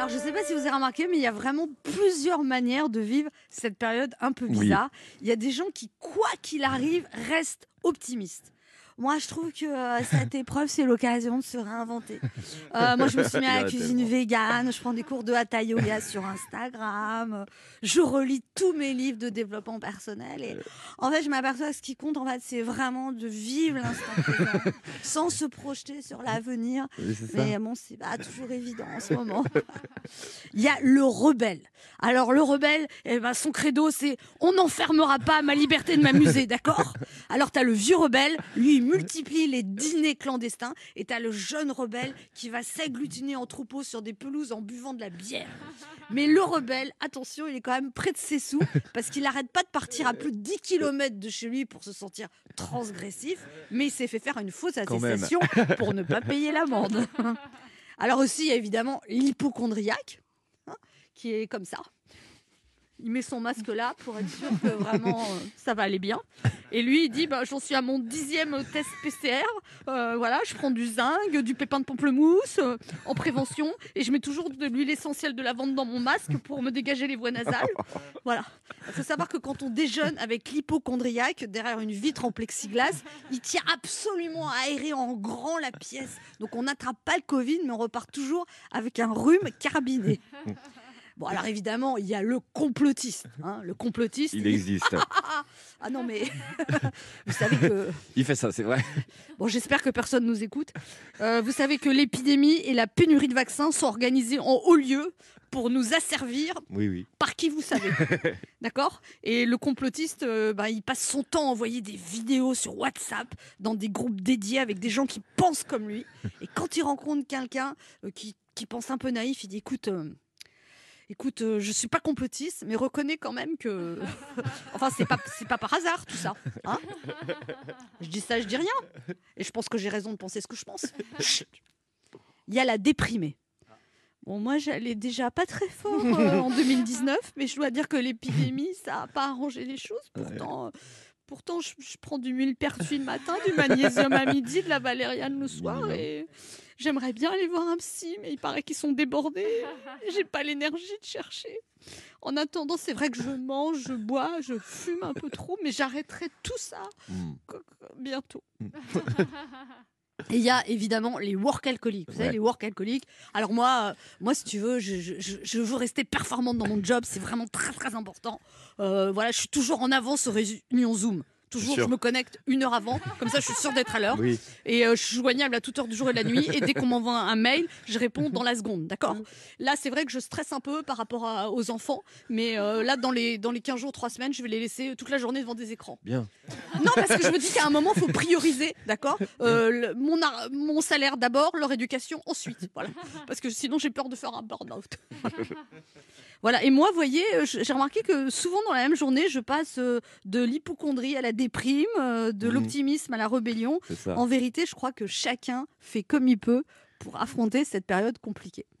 Alors, je ne sais pas si vous avez remarqué, mais il y a vraiment plusieurs manières de vivre cette période un peu bizarre. Il y a des gens qui, quoi qu'il arrive, restent optimistes. Moi, je trouve que euh, cette épreuve, c'est l'occasion de se réinventer. Euh, moi, je me suis mis à la cuisine végane, je prends des cours de hatha yoga sur Instagram, je relis tous mes livres de développement personnel. Et en fait, je m'aperçois que ce qui compte, en fait, c'est vraiment de vivre l'instant présent, sans se projeter sur l'avenir. Mais bon, c'est pas toujours évident en ce moment. Il y a le rebelle. Alors, le rebelle, eh ben, son credo, c'est on n'enfermera pas ma liberté de m'amuser, d'accord? Alors, tu as le vieux rebelle, lui, multiplie les dîners clandestins et t'as le jeune rebelle qui va s'agglutiner en troupeau sur des pelouses en buvant de la bière. Mais le rebelle, attention, il est quand même près de ses sous parce qu'il n'arrête pas de partir à plus de 10 km de chez lui pour se sentir transgressif, mais il s'est fait faire une fausse attestation pour ne pas payer l'amende. Alors aussi, il y a évidemment l'hypochondriaque, hein, qui est comme ça il met son masque là pour être sûr que vraiment euh, ça va aller bien. Et lui, il dit bah, J'en suis à mon dixième test PCR. Euh, voilà, je prends du zinc, du pépin de pamplemousse euh, en prévention et je mets toujours de l'huile essentielle de lavande dans mon masque pour me dégager les voies nasales. Voilà. Il faut savoir que quand on déjeune avec l'hypochondriaque derrière une vitre en plexiglas, il tient absolument à aérer en grand la pièce. Donc on n'attrape pas le Covid, mais on repart toujours avec un rhume carabiné. Bon, alors évidemment, il y a le complotiste. Hein, le complotiste. Il existe. ah non, mais vous savez que. Il fait ça, c'est vrai. Bon, j'espère que personne nous écoute. Euh, vous savez que l'épidémie et la pénurie de vaccins sont organisées en haut lieu pour nous asservir. Oui, oui. Par qui vous savez. D'accord? Et le complotiste, euh, bah, il passe son temps à envoyer des vidéos sur WhatsApp dans des groupes dédiés avec des gens qui pensent comme lui. Et quand il rencontre quelqu'un euh, qui, qui, pense un peu naïf, il dit écoute écoute, euh, je suis pas complotiste, mais reconnais quand même que. enfin, c'est pas, c'est pas par hasard tout ça. Hein je dis ça, je dis rien. Et je pense que j'ai raison de penser ce que je pense. Il y a la déprimée. Bon, moi, j'allais déjà pas très fort euh, en 2019, mais je dois dire que l'épidémie, ça n'a pas arrangé les choses. Pourtant. Euh, pourtant, je, prends du millepertuis le matin, du magnésium à midi, de la valériane le soir. Et j'aimerais bien aller voir un psy, mais il paraît qu'ils sont débordés. J'ai pas l'énergie de chercher. En attendant, c'est vrai que je mange, je bois, je fume un peu trop, mais j'arrêterai tout ça hmm. bientôt. Et il y a évidemment les work alcooliques. Vous savez, les work alcooliques. Alors moi, euh, moi, si tu veux, je, veux rester performante dans mon job. C'est vraiment très très important. Euh, voilà, je suis toujours en avance aux réunions Zoom. Toujours, je me connecte une heure avant, comme ça je suis sûre d'être à l'heure. Et euh, je suis joignable à toute heure du jour et de la nuit. Et dès qu'on m'envoie un mail, je réponds dans la seconde, d'accord? Là, c'est vrai que je stresse un peu par rapport aux enfants, mais euh, là, dans les, dans les 15 jours, 3 semaines, je vais les laisser toute la journée devant des écrans. Bien. Non, parce que je me dis qu'à un moment, il faut prioriser, d'accord? Euh, mon, mon salaire d'abord, leur éducation ensuite. Voilà. Parce que sinon, j'ai peur de faire un burn-out. Voilà. Et moi, vous voyez, j'ai remarqué que souvent dans la même journée, je passe de l'hypochondrie à la déprime, euh, de mmh. l'optimisme à la rébellion. En vérité, je crois que chacun fait comme il peut pour affronter cette période compliquée.